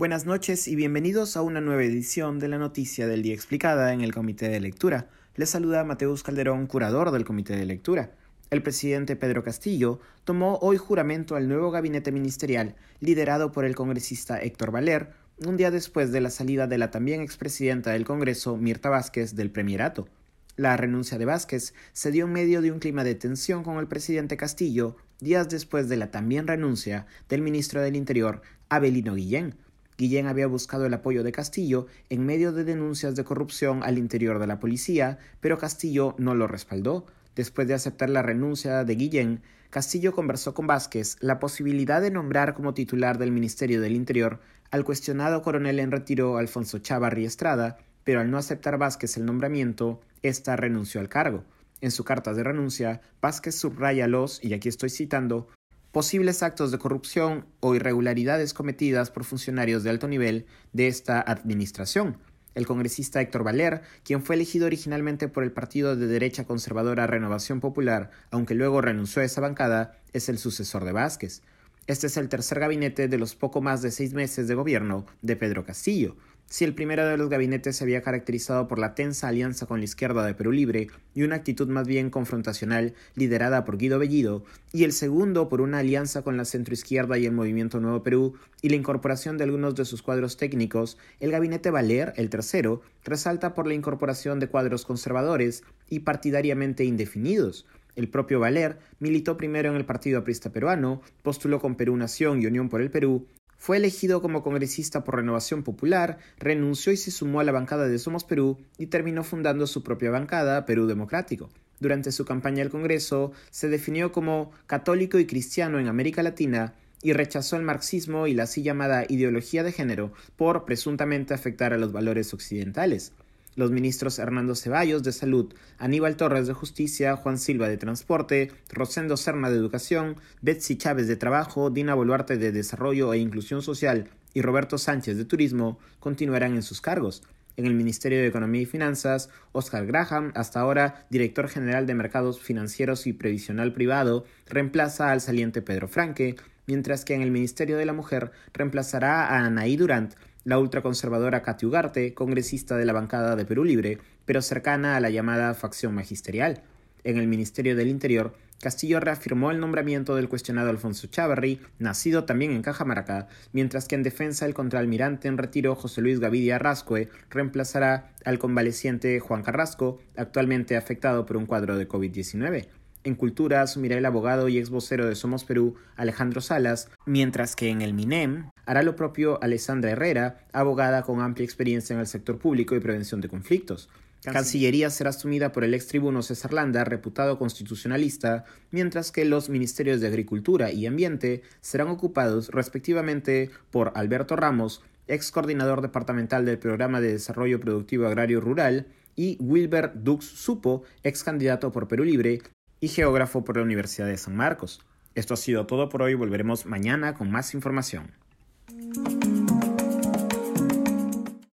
Buenas noches y bienvenidos a una nueva edición de la Noticia del Día Explicada en el Comité de Lectura. Les saluda Mateus Calderón, curador del Comité de Lectura. El presidente Pedro Castillo tomó hoy juramento al nuevo gabinete ministerial liderado por el congresista Héctor Valer, un día después de la salida de la también expresidenta del Congreso, Mirta Vázquez, del Premierato. La renuncia de Vázquez se dio en medio de un clima de tensión con el presidente Castillo, días después de la también renuncia del ministro del Interior, Abelino Guillén, Guillén había buscado el apoyo de Castillo en medio de denuncias de corrupción al interior de la policía, pero Castillo no lo respaldó. Después de aceptar la renuncia de Guillén, Castillo conversó con Vázquez la posibilidad de nombrar como titular del Ministerio del Interior al cuestionado coronel en retiro Alfonso Chavarri Estrada, pero al no aceptar Vázquez el nombramiento, ésta renunció al cargo. En su carta de renuncia, Vázquez subraya los, y aquí estoy citando, posibles actos de corrupción o irregularidades cometidas por funcionarios de alto nivel de esta administración. El congresista Héctor Valer, quien fue elegido originalmente por el partido de derecha conservadora Renovación Popular, aunque luego renunció a esa bancada, es el sucesor de Vázquez. Este es el tercer gabinete de los poco más de seis meses de gobierno de Pedro Castillo. Si el primero de los gabinetes se había caracterizado por la tensa alianza con la izquierda de Perú Libre y una actitud más bien confrontacional liderada por Guido Bellido, y el segundo por una alianza con la centroizquierda y el Movimiento Nuevo Perú y la incorporación de algunos de sus cuadros técnicos, el gabinete Valer, el tercero, resalta por la incorporación de cuadros conservadores y partidariamente indefinidos, el propio Valer militó primero en el Partido Aprista Peruano, postuló con Perú Nación y Unión por el Perú fue elegido como congresista por Renovación Popular, renunció y se sumó a la bancada de Somos Perú y terminó fundando su propia bancada, Perú Democrático. Durante su campaña al Congreso, se definió como católico y cristiano en América Latina y rechazó el marxismo y la así llamada ideología de género por presuntamente afectar a los valores occidentales. Los ministros Hernando Ceballos de Salud, Aníbal Torres de Justicia, Juan Silva de Transporte, Rosendo Serna de Educación, Betsy Chávez de Trabajo, Dina Boluarte de Desarrollo e Inclusión Social y Roberto Sánchez de Turismo continuarán en sus cargos. En el Ministerio de Economía y Finanzas, Oscar Graham, hasta ahora director general de Mercados Financieros y Previsional Privado, reemplaza al saliente Pedro Franque, mientras que en el Ministerio de la Mujer reemplazará a Anaí Durant, la ultraconservadora Katy Ugarte, congresista de la bancada de Perú Libre, pero cercana a la llamada facción magisterial. En el Ministerio del Interior, Castillo reafirmó el nombramiento del cuestionado Alfonso Chávarri, nacido también en Cajamarca, mientras que en defensa el contraalmirante en retiro José Luis Gavidia Rascue reemplazará al convaleciente Juan Carrasco, actualmente afectado por un cuadro de COVID-19. En Cultura asumirá el abogado y ex vocero de Somos Perú, Alejandro Salas, mientras que en el MINEM hará lo propio Alessandra Herrera, abogada con amplia experiencia en el sector público y prevención de conflictos. Cancillería será asumida por el ex tribuno César Landa, reputado constitucionalista, mientras que los ministerios de Agricultura y Ambiente serán ocupados respectivamente por Alberto Ramos, ex coordinador departamental del Programa de Desarrollo Productivo Agrario Rural, y Wilber Dux Supo, ex candidato por Perú Libre y geógrafo por la Universidad de San Marcos. Esto ha sido todo por hoy, volveremos mañana con más información.